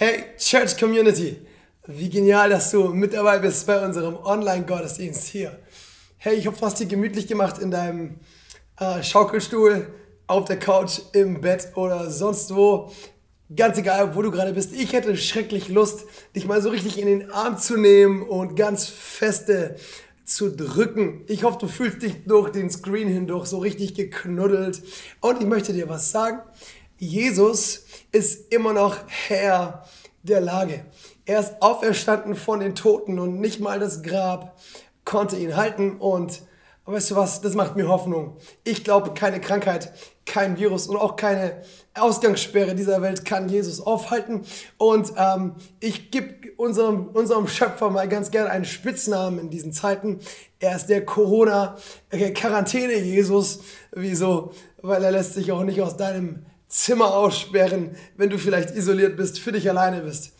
Hey Church Community, wie genial, dass du mit dabei bist bei unserem Online-Gottesdienst hier. Hey, ich hoffe, du hast dir gemütlich gemacht in deinem äh, Schaukelstuhl, auf der Couch, im Bett oder sonst wo. Ganz egal, wo du gerade bist. Ich hätte schrecklich Lust, dich mal so richtig in den Arm zu nehmen und ganz feste zu drücken. Ich hoffe, du fühlst dich durch den Screen hindurch so richtig geknuddelt. Und ich möchte dir was sagen. Jesus ist immer noch Herr der Lage. Er ist auferstanden von den Toten und nicht mal das Grab konnte ihn halten. Und weißt du was, das macht mir Hoffnung. Ich glaube, keine Krankheit, kein Virus und auch keine Ausgangssperre dieser Welt kann Jesus aufhalten. Und ähm, ich gebe unserem, unserem Schöpfer mal ganz gerne einen Spitznamen in diesen Zeiten. Er ist der Corona-Quarantäne-Jesus. Wieso? Weil er lässt sich auch nicht aus deinem Zimmer aussperren, wenn du vielleicht isoliert bist, für dich alleine bist.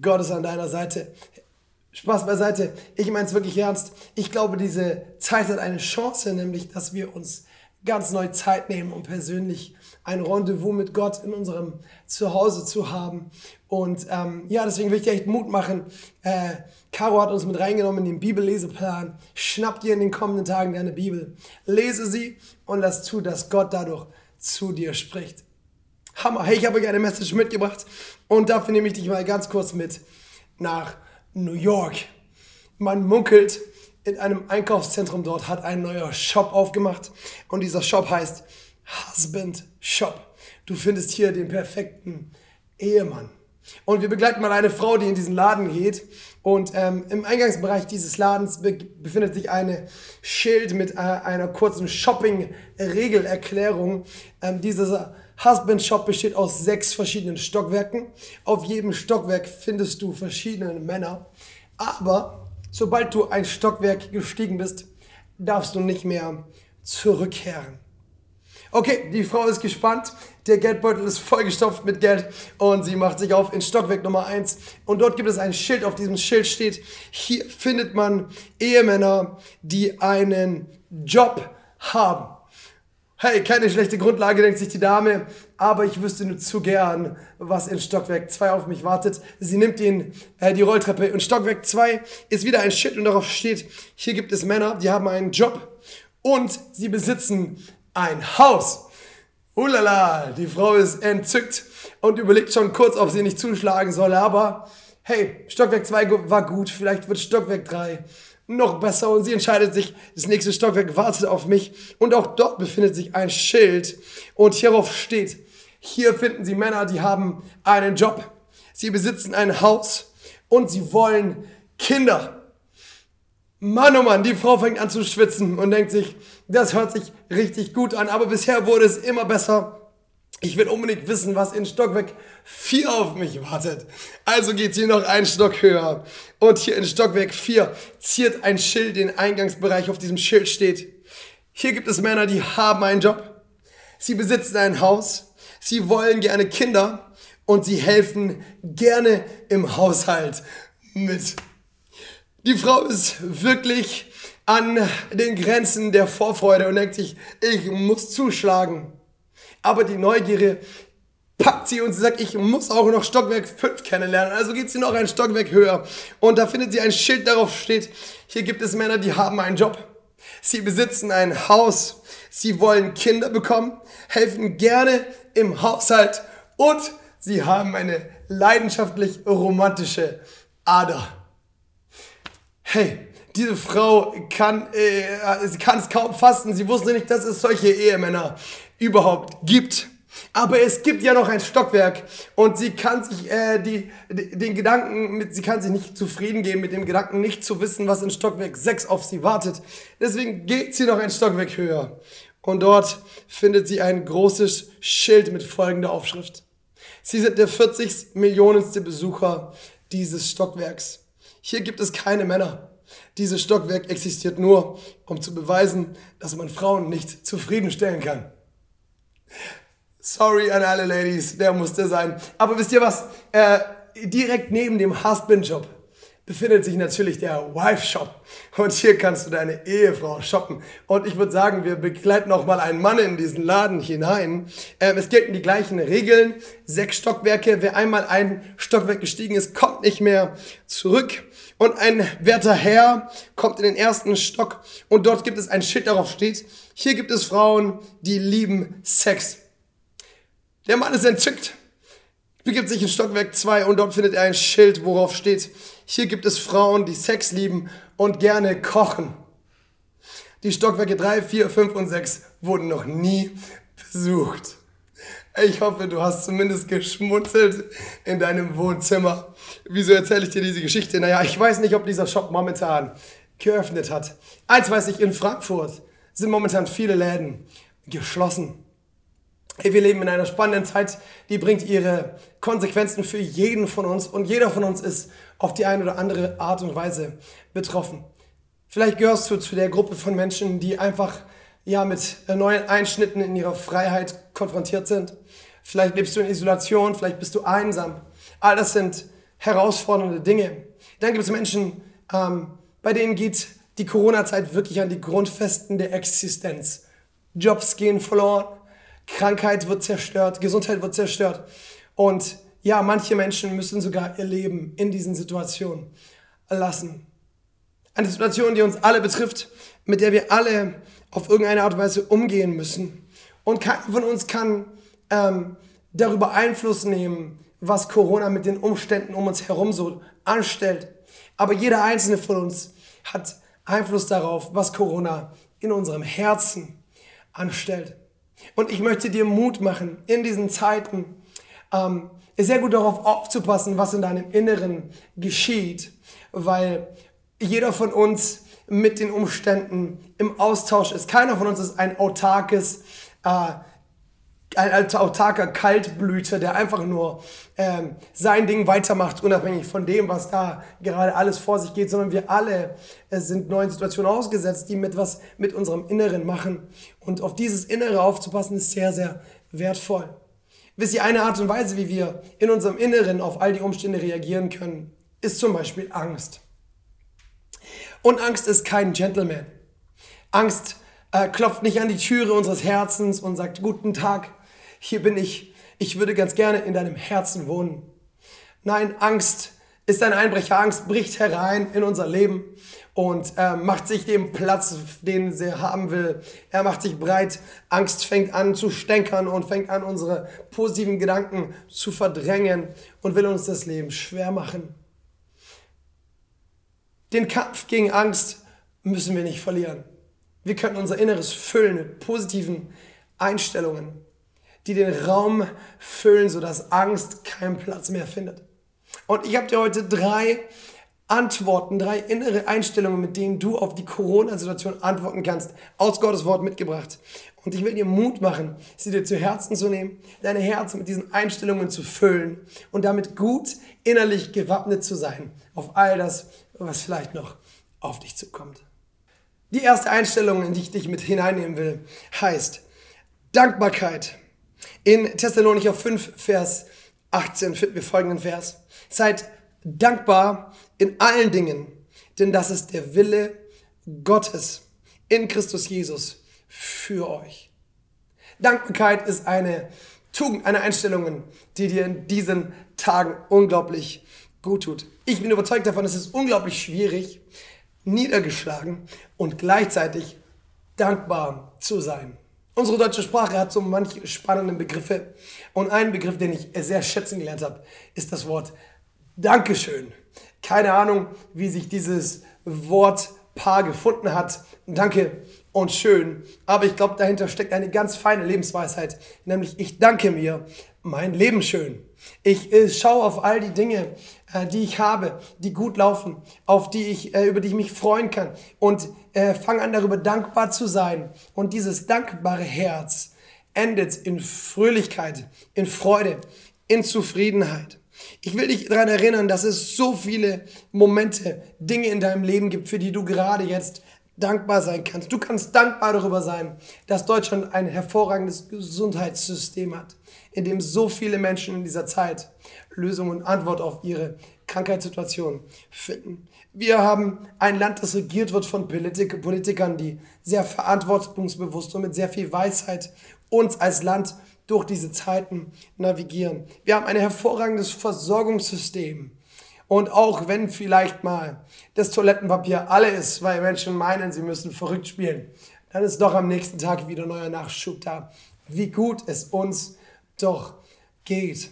Gott ist an deiner Seite. Spaß beiseite. Ich meine es wirklich ernst. Ich glaube, diese Zeit hat eine Chance, nämlich, dass wir uns ganz neu Zeit nehmen, um persönlich ein Rendezvous mit Gott in unserem Zuhause zu haben. Und ähm, ja, deswegen will ich dir echt Mut machen. Äh, Caro hat uns mit reingenommen in den Bibelleseplan. Schnapp dir in den kommenden Tagen deine Bibel, lese sie und lass zu, dass Gott dadurch zu dir spricht. Hammer. Hey, ich habe euch eine Message mitgebracht und dafür nehme ich dich mal ganz kurz mit nach New York. Man munkelt, in einem Einkaufszentrum dort hat ein neuer Shop aufgemacht und dieser Shop heißt Husband Shop. Du findest hier den perfekten Ehemann. Und wir begleiten mal eine Frau, die in diesen Laden geht. Und ähm, im Eingangsbereich dieses Ladens be befindet sich ein Schild mit äh, einer kurzen Shopping-Regelerklärung. Ähm, dieser Husband Shop besteht aus sechs verschiedenen Stockwerken. Auf jedem Stockwerk findest du verschiedene Männer. Aber sobald du ein Stockwerk gestiegen bist, darfst du nicht mehr zurückkehren. Okay, die Frau ist gespannt. Der Geldbeutel ist vollgestopft mit Geld und sie macht sich auf in Stockwerk Nummer 1. Und dort gibt es ein Schild. Auf diesem Schild steht, hier findet man Ehemänner, die einen Job haben. Hey, keine schlechte Grundlage, denkt sich die Dame, aber ich wüsste nur zu gern, was in Stockwerk 2 auf mich wartet. Sie nimmt ihn, äh, die Rolltreppe und Stockwerk 2 ist wieder ein Schild und darauf steht, hier gibt es Männer, die haben einen Job und sie besitzen ein Haus. Ulala, die Frau ist entzückt und überlegt schon kurz, ob sie nicht zuschlagen soll, aber hey, Stockwerk 2 war gut, vielleicht wird Stockwerk 3 noch besser und sie entscheidet sich, das nächste Stockwerk wartet auf mich und auch dort befindet sich ein Schild und hierauf steht, hier finden Sie Männer, die haben einen Job, sie besitzen ein Haus und sie wollen Kinder. Mann, oh Mann, die Frau fängt an zu schwitzen und denkt sich, das hört sich richtig gut an, aber bisher wurde es immer besser. Ich will unbedingt wissen, was in Stockwerk 4 auf mich wartet. Also geht sie noch einen Stock höher. Und hier in Stockwerk 4 ziert ein Schild den Eingangsbereich. Auf diesem Schild steht, hier gibt es Männer, die haben einen Job. Sie besitzen ein Haus. Sie wollen gerne Kinder. Und sie helfen gerne im Haushalt mit. Die Frau ist wirklich an den Grenzen der Vorfreude und denkt sich, ich muss zuschlagen. Aber die Neugierde packt sie und sie sagt, ich muss auch noch Stockwerk 5 kennenlernen. Also geht sie noch ein Stockwerk höher. Und da findet sie ein Schild, darauf steht, hier gibt es Männer, die haben einen Job. Sie besitzen ein Haus. Sie wollen Kinder bekommen, helfen gerne im Haushalt und sie haben eine leidenschaftlich romantische Ader. Hey, diese Frau kann, äh, sie kann es kaum fassen. Sie wusste nicht, dass es solche Ehemänner überhaupt gibt. Aber es gibt ja noch ein Stockwerk und sie kann sich äh, die, den Gedanken, mit, sie kann sich nicht zufrieden geben mit dem Gedanken, nicht zu wissen, was in Stockwerk 6 auf sie wartet. Deswegen geht sie noch ein Stockwerk höher. Und dort findet sie ein großes Schild mit folgender Aufschrift. Sie sind der 40 Millionenste Besucher dieses Stockwerks. Hier gibt es keine Männer. Dieses Stockwerk existiert nur, um zu beweisen, dass man Frauen nicht zufriedenstellen kann. Sorry an alle Ladies, der musste sein. Aber wisst ihr was? Äh, direkt neben dem Husband-Job befindet sich natürlich der Wife Shop. Und hier kannst du deine Ehefrau shoppen. Und ich würde sagen, wir begleiten auch mal einen Mann in diesen Laden hinein. Ähm, es gelten die gleichen Regeln. Sechs Stockwerke. Wer einmal ein Stockwerk gestiegen ist, kommt nicht mehr zurück. Und ein werter Herr kommt in den ersten Stock und dort gibt es ein Schild, darauf steht, hier gibt es Frauen, die lieben Sex. Der Mann ist entzückt begibt sich in Stockwerk 2 und dort findet er ein Schild, worauf steht, hier gibt es Frauen, die Sex lieben und gerne kochen. Die Stockwerke 3, 4, 5 und 6 wurden noch nie besucht. Ich hoffe, du hast zumindest geschmunzelt in deinem Wohnzimmer. Wieso erzähle ich dir diese Geschichte? Naja, ich weiß nicht, ob dieser Shop momentan geöffnet hat. Eins weiß ich, in Frankfurt sind momentan viele Läden geschlossen. Wir leben in einer spannenden Zeit, die bringt ihre Konsequenzen für jeden von uns und jeder von uns ist auf die eine oder andere Art und Weise betroffen. Vielleicht gehörst du zu der Gruppe von Menschen, die einfach ja mit neuen Einschnitten in ihrer Freiheit konfrontiert sind. Vielleicht lebst du in Isolation, vielleicht bist du einsam. All das sind herausfordernde Dinge. Dann gibt es Menschen, ähm, bei denen geht die Corona-Zeit wirklich an die Grundfesten der Existenz. Jobs gehen verloren, Krankheit wird zerstört, Gesundheit wird zerstört. Und ja, manche Menschen müssen sogar ihr Leben in diesen Situationen lassen. Eine Situation, die uns alle betrifft, mit der wir alle auf irgendeine Art und Weise umgehen müssen. Und keiner von uns kann ähm, darüber Einfluss nehmen, was Corona mit den Umständen um uns herum so anstellt. Aber jeder einzelne von uns hat Einfluss darauf, was Corona in unserem Herzen anstellt. Und ich möchte dir Mut machen, in diesen Zeiten ähm, sehr gut darauf aufzupassen, was in deinem Inneren geschieht, weil jeder von uns mit den Umständen im Austausch ist. Keiner von uns ist ein autarkes äh, ein autarker Kaltblüter, der einfach nur ähm, sein Ding weitermacht, unabhängig von dem, was da gerade alles vor sich geht, sondern wir alle äh, sind neuen Situationen ausgesetzt, die mit was mit unserem Inneren machen. Und auf dieses Innere aufzupassen, ist sehr, sehr wertvoll. Wisst ihr, eine Art und Weise, wie wir in unserem Inneren auf all die Umstände reagieren können, ist zum Beispiel Angst. Und Angst ist kein Gentleman. Angst äh, klopft nicht an die Türe unseres Herzens und sagt, guten Tag, hier bin ich, ich würde ganz gerne in deinem Herzen wohnen. Nein, Angst ist ein Einbrecher. Angst bricht herein in unser Leben und äh, macht sich dem Platz, den sie haben will. Er macht sich breit. Angst fängt an zu stänkern und fängt an, unsere positiven Gedanken zu verdrängen und will uns das Leben schwer machen. Den Kampf gegen Angst müssen wir nicht verlieren. Wir können unser Inneres füllen mit positiven Einstellungen die den Raum füllen, sodass Angst keinen Platz mehr findet. Und ich habe dir heute drei Antworten, drei innere Einstellungen, mit denen du auf die Corona-Situation antworten kannst, aus Gottes Wort mitgebracht. Und ich will dir Mut machen, sie dir zu Herzen zu nehmen, deine Herzen mit diesen Einstellungen zu füllen und damit gut innerlich gewappnet zu sein auf all das, was vielleicht noch auf dich zukommt. Die erste Einstellung, in die ich dich mit hineinnehmen will, heißt Dankbarkeit. In Thessalonicher 5, Vers 18 finden wir folgenden Vers. Seid dankbar in allen Dingen, denn das ist der Wille Gottes in Christus Jesus für euch. Dankbarkeit ist eine Tugend, eine Einstellung, die dir in diesen Tagen unglaublich gut tut. Ich bin überzeugt davon, es ist unglaublich schwierig, niedergeschlagen und gleichzeitig dankbar zu sein. Unsere deutsche Sprache hat so manche spannende Begriffe. Und ein Begriff, den ich sehr schätzen gelernt habe, ist das Wort Dankeschön. Keine Ahnung, wie sich dieses Wortpaar gefunden hat. Danke und schön. Aber ich glaube, dahinter steckt eine ganz feine Lebensweisheit. Nämlich, ich danke mir mein Leben schön. Ich äh, schaue auf all die Dinge, äh, die ich habe, die gut laufen, auf die ich, äh, über die ich mich freuen kann und äh, fange an, darüber dankbar zu sein. Und dieses dankbare Herz endet in Fröhlichkeit, in Freude, in Zufriedenheit. Ich will dich daran erinnern, dass es so viele Momente, Dinge in deinem Leben gibt, für die du gerade jetzt dankbar sein kannst. Du kannst dankbar darüber sein, dass Deutschland ein hervorragendes Gesundheitssystem hat, in dem so viele Menschen in dieser Zeit Lösung und Antwort auf ihre Krankheitssituationen finden. Wir haben ein Land, das regiert wird von Politik Politikern, die sehr verantwortungsbewusst und mit sehr viel Weisheit uns als Land durch diese Zeiten navigieren. Wir haben ein hervorragendes Versorgungssystem. Und auch wenn vielleicht mal das Toilettenpapier alle ist, weil Menschen meinen, sie müssen verrückt spielen, dann ist doch am nächsten Tag wieder neuer Nachschub da. Wie gut es uns doch geht.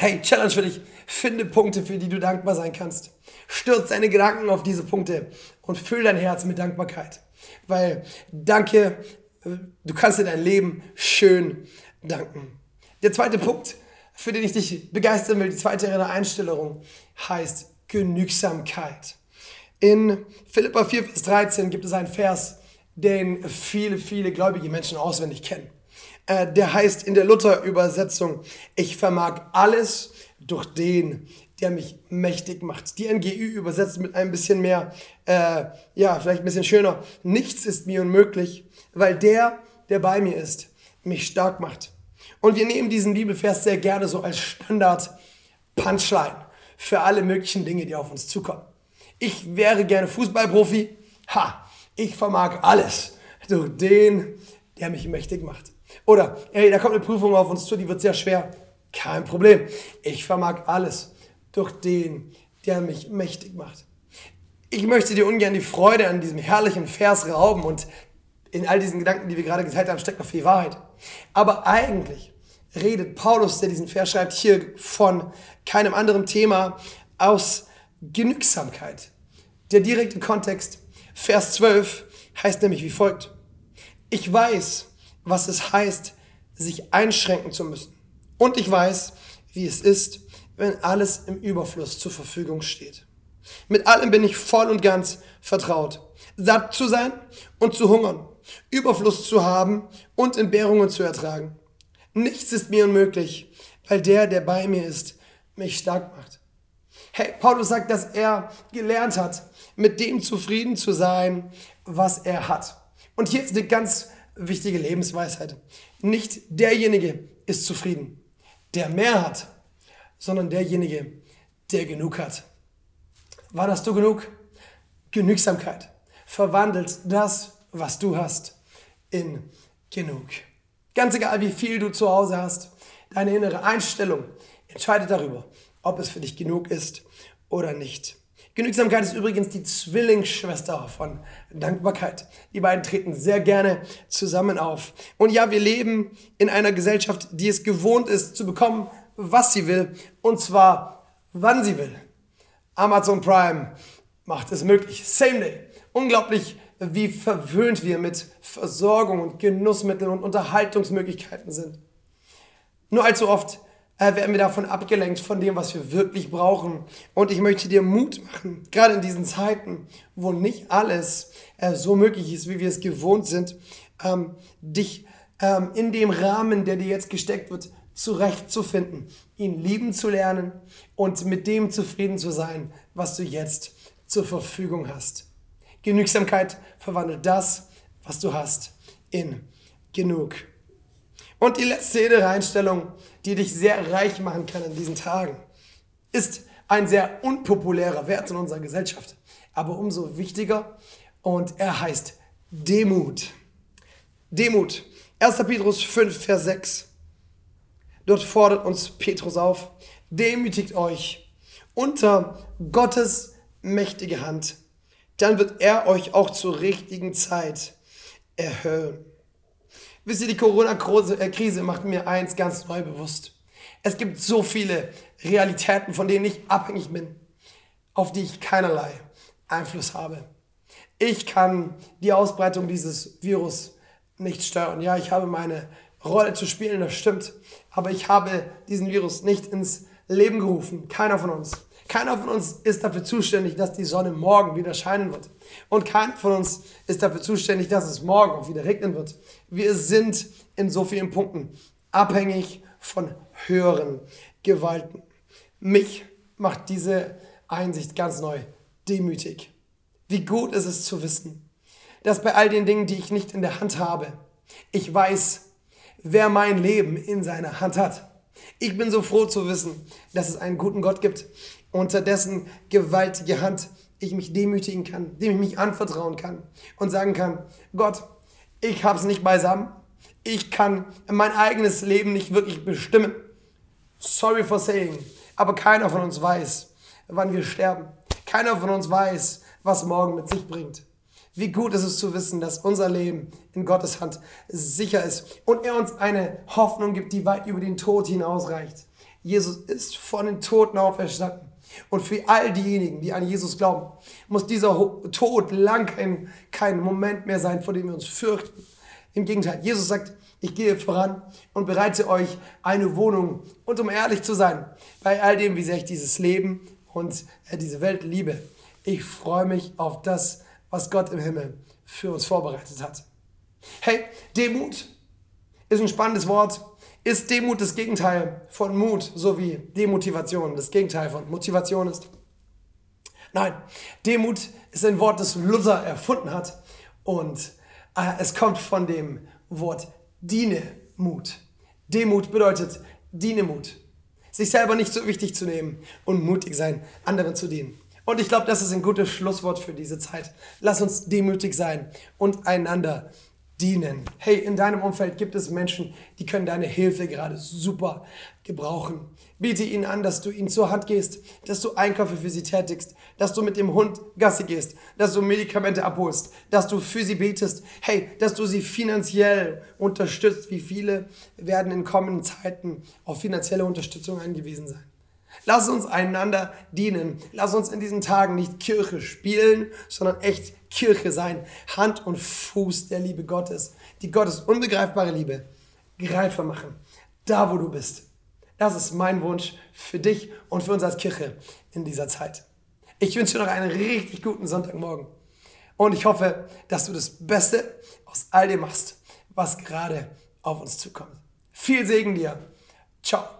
Hey, Challenge für dich. Finde Punkte, für die du dankbar sein kannst. Stürz deine Gedanken auf diese Punkte und füll dein Herz mit Dankbarkeit. Weil Danke, du kannst dir dein Leben schön danken. Der zweite Punkt, für den ich dich begeistern will, die zweite Einstellung, heißt Genügsamkeit. In Philippa 4, Vers 13 gibt es einen Vers, den viele, viele gläubige Menschen auswendig kennen. Äh, der heißt in der Luther-Übersetzung, ich vermag alles durch den, der mich mächtig macht. Die NGÜ übersetzt mit ein bisschen mehr, äh, ja, vielleicht ein bisschen schöner. Nichts ist mir unmöglich, weil der, der bei mir ist, mich stark macht. Und wir nehmen diesen Bibelvers sehr gerne so als Standard-Punchline für alle möglichen Dinge, die auf uns zukommen. Ich wäre gerne Fußballprofi. Ha, ich vermag alles durch den, der mich mächtig macht. Oder, ey, da kommt eine Prüfung auf uns zu, die wird sehr schwer. Kein Problem. Ich vermag alles durch den, der mich mächtig macht. Ich möchte dir ungern die Freude an diesem herrlichen Vers rauben und in all diesen Gedanken, die wir gerade geteilt haben, steckt noch viel Wahrheit. Aber eigentlich redet Paulus, der diesen Vers schreibt, hier von keinem anderen Thema aus Genügsamkeit. Der direkte Kontext, Vers 12, heißt nämlich wie folgt. Ich weiß, was es heißt, sich einschränken zu müssen. Und ich weiß, wie es ist, wenn alles im Überfluss zur Verfügung steht. Mit allem bin ich voll und ganz vertraut. Satt zu sein und zu hungern, Überfluss zu haben und Entbehrungen zu ertragen. Nichts ist mir unmöglich, weil der, der bei mir ist, mich stark macht. Hey, Paulus sagt, dass er gelernt hat, mit dem zufrieden zu sein, was er hat. Und hier ist eine ganz wichtige Lebensweisheit. Nicht derjenige ist zufrieden, der mehr hat, sondern derjenige, der genug hat. Wann hast du genug? Genügsamkeit verwandelt das, was du hast, in genug. Ganz egal, wie viel du zu Hause hast, deine innere Einstellung entscheidet darüber, ob es für dich genug ist oder nicht. Genügsamkeit ist übrigens die Zwillingsschwester von Dankbarkeit. Die beiden treten sehr gerne zusammen auf. Und ja, wir leben in einer Gesellschaft, die es gewohnt ist, zu bekommen, was sie will, und zwar wann sie will. Amazon Prime macht es möglich. Same Day. Unglaublich, wie verwöhnt wir mit Versorgung und Genussmitteln und Unterhaltungsmöglichkeiten sind. Nur allzu oft äh, werden wir davon abgelenkt, von dem, was wir wirklich brauchen. Und ich möchte dir Mut machen, gerade in diesen Zeiten, wo nicht alles äh, so möglich ist, wie wir es gewohnt sind, ähm, dich ähm, in dem Rahmen, der dir jetzt gesteckt wird, zurechtzufinden, ihn lieben zu lernen und mit dem zufrieden zu sein, was du jetzt zur Verfügung hast. Genügsamkeit verwandelt das, was du hast, in genug. Und die letzte innere Einstellung, die dich sehr reich machen kann in diesen Tagen, ist ein sehr unpopulärer Wert in unserer Gesellschaft, aber umso wichtiger und er heißt Demut. Demut. 1. Petrus 5, Vers 6. Dort fordert uns Petrus auf, demütigt euch unter Gottes mächtige Hand, dann wird er euch auch zur richtigen Zeit erhöhen. Wisst ihr, die Corona-Krise macht mir eins ganz neu bewusst. Es gibt so viele Realitäten, von denen ich abhängig bin, auf die ich keinerlei Einfluss habe. Ich kann die Ausbreitung dieses Virus nicht steuern. Ja, ich habe meine Rolle zu spielen, das stimmt. Aber ich habe diesen Virus nicht ins Leben gerufen. Keiner von uns. Keiner von uns ist dafür zuständig, dass die Sonne morgen wieder scheinen wird. Und keiner von uns ist dafür zuständig, dass es morgen auch wieder regnen wird. Wir sind in so vielen Punkten abhängig von höheren Gewalten. Mich macht diese Einsicht ganz neu demütig. Wie gut ist es zu wissen, dass bei all den Dingen, die ich nicht in der Hand habe, ich weiß, wer mein Leben in seiner Hand hat. Ich bin so froh zu wissen, dass es einen guten Gott gibt, unter dessen gewaltige Hand ich mich demütigen kann, dem ich mich anvertrauen kann und sagen kann, Gott, ich habe es nicht beisammen, ich kann mein eigenes Leben nicht wirklich bestimmen. Sorry for saying, aber keiner von uns weiß, wann wir sterben. Keiner von uns weiß, was morgen mit sich bringt. Wie gut ist es zu wissen, dass unser Leben in Gottes Hand sicher ist und er uns eine Hoffnung gibt, die weit über den Tod hinausreicht. Jesus ist von den Toten auferstanden. Und für all diejenigen, die an Jesus glauben, muss dieser Tod lang kein, kein Moment mehr sein, vor dem wir uns fürchten. Im Gegenteil, Jesus sagt, ich gehe voran und bereite euch eine Wohnung. Und um ehrlich zu sein, bei all dem, wie sehr ich dieses Leben und äh, diese Welt liebe, ich freue mich auf das, was Gott im Himmel für uns vorbereitet hat. Hey, Demut ist ein spannendes Wort. Ist Demut das Gegenteil von Mut, so wie Demotivation das Gegenteil von Motivation ist? Nein, Demut ist ein Wort, das Luther erfunden hat und äh, es kommt von dem Wort Dienemut. Demut bedeutet Dienemut. Sich selber nicht so wichtig zu nehmen und mutig sein, anderen zu dienen. Und ich glaube, das ist ein gutes Schlusswort für diese Zeit. Lass uns demütig sein und einander dienen. Hey, in deinem Umfeld gibt es Menschen, die können deine Hilfe gerade super gebrauchen. Biete ihnen an, dass du ihnen zur Hand gehst, dass du Einkäufe für sie tätigst, dass du mit dem Hund Gassi gehst, dass du Medikamente abholst, dass du für sie betest. Hey, dass du sie finanziell unterstützt. Wie viele werden in kommenden Zeiten auf finanzielle Unterstützung angewiesen sein? Lass uns einander dienen. Lass uns in diesen Tagen nicht Kirche spielen, sondern echt Kirche sein. Hand und Fuß der Liebe Gottes. Die Gottes unbegreifbare Liebe greifbar machen. Da, wo du bist. Das ist mein Wunsch für dich und für uns als Kirche in dieser Zeit. Ich wünsche dir noch einen richtig guten Sonntagmorgen. Und ich hoffe, dass du das Beste aus all dem machst, was gerade auf uns zukommt. Viel Segen dir. Ciao.